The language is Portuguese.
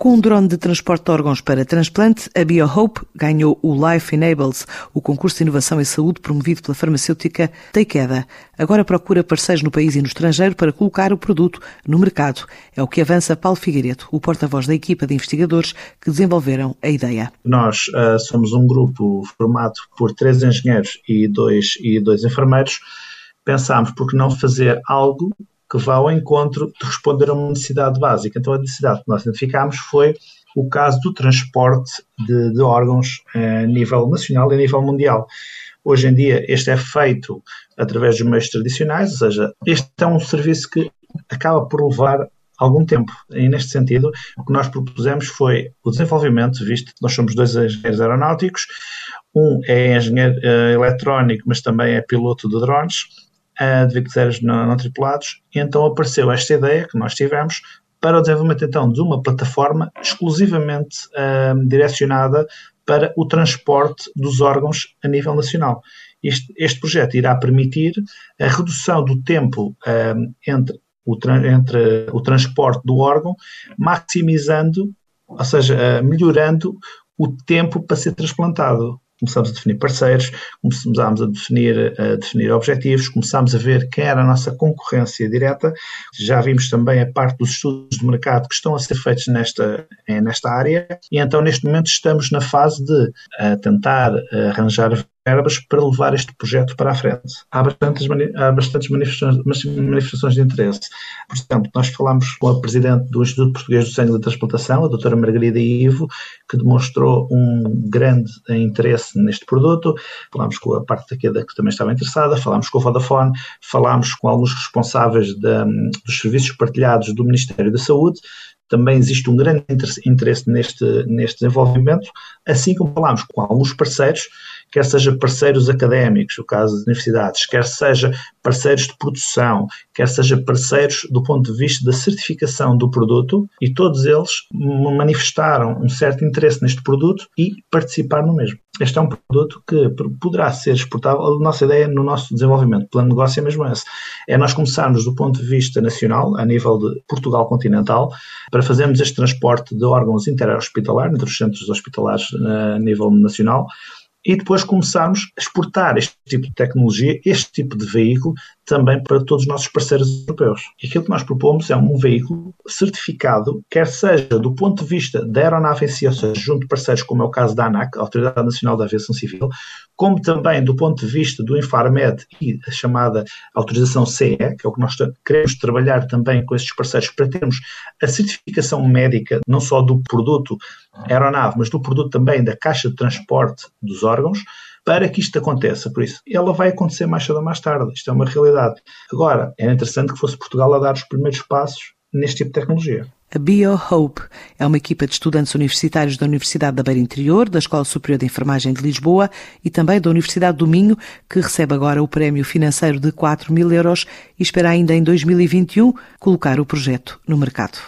Com um drone de transporte de órgãos para transplante, a BioHope ganhou o Life Enables, o concurso de inovação em saúde promovido pela farmacêutica Takeda. Agora procura parceiros no país e no estrangeiro para colocar o produto no mercado. É o que avança Paulo Figueiredo, o porta-voz da equipa de investigadores que desenvolveram a ideia. Nós uh, somos um grupo formado por três engenheiros e dois, e dois enfermeiros. Pensámos por que não fazer algo que vá ao encontro de responder a uma necessidade básica. Então, a necessidade que nós identificámos foi o caso do transporte de, de órgãos a nível nacional e a nível mundial. Hoje em dia, este é feito através dos meios tradicionais, ou seja, este é um serviço que acaba por levar algum tempo. E neste sentido, o que nós propusemos foi o desenvolvimento, visto que nós somos dois engenheiros aeronáuticos, um é engenheiro uh, eletrónico, mas também é piloto de drones, de veículos não, não tripulados, e então apareceu esta ideia que nós tivemos para o desenvolvimento então de uma plataforma exclusivamente uh, direcionada para o transporte dos órgãos a nível nacional. Este, este projeto irá permitir a redução do tempo uh, entre, o entre o transporte do órgão, maximizando, ou seja, uh, melhorando o tempo para ser transplantado começamos a definir parceiros, começámos a definir, a definir objetivos, começámos a ver quem era a nossa concorrência direta, já vimos também a parte dos estudos de mercado que estão a ser feitos nesta, nesta área, e então neste momento estamos na fase de tentar arranjar verbas para levar este projeto para a frente. Há bastantes, há bastantes manifestações, manifestações de interesse. Por exemplo, nós falámos com a Presidente do Instituto Português do Sangue da Transplantação, a doutora Margarida Ivo, que demonstrou um grande interesse neste produto. Falámos com a parte da queda que também estava interessada, falámos com a Vodafone, falámos com alguns responsáveis dos serviços partilhados do Ministério da Saúde, também existe um grande interesse neste, neste desenvolvimento, assim como falámos com alguns parceiros quer seja parceiros académicos, o caso das universidades, quer seja parceiros de produção, quer seja parceiros do ponto de vista da certificação do produto, e todos eles manifestaram um certo interesse neste produto e participaram no mesmo. Este é um produto que poderá ser exportável. A nossa ideia no nosso desenvolvimento, plano de negócio é mesmo esse. É nós começarmos do ponto de vista nacional, a nível de Portugal continental, para fazermos este transporte de órgãos interhospitalar, entre os centros hospitalares eh, a nível nacional, e depois começarmos a exportar este tipo de tecnologia, este tipo de veículo, também para todos os nossos parceiros europeus. E aquilo que nós propomos é um veículo certificado, quer seja do ponto de vista da aeronave em si, ou seja, junto de parceiros como é o caso da ANAC, a Autoridade Nacional da Aviação Civil, como também do ponto de vista do Infarmed e a chamada autorização CE, que é o que nós queremos trabalhar também com estes parceiros para termos a certificação médica, não só do produto aeronave, mas do produto também da caixa de transporte dos órgãos, para que isto aconteça. Por isso, ela vai acontecer mais cedo ou mais tarde. Isto é uma realidade. Agora, era interessante que fosse Portugal a dar os primeiros passos neste tipo de tecnologia. A BioHope é uma equipa de estudantes universitários da Universidade da Beira Interior, da Escola Superior de Enfermagem de Lisboa e também da Universidade do Minho, que recebe agora o prémio financeiro de 4 mil euros e espera ainda em 2021 colocar o projeto no mercado.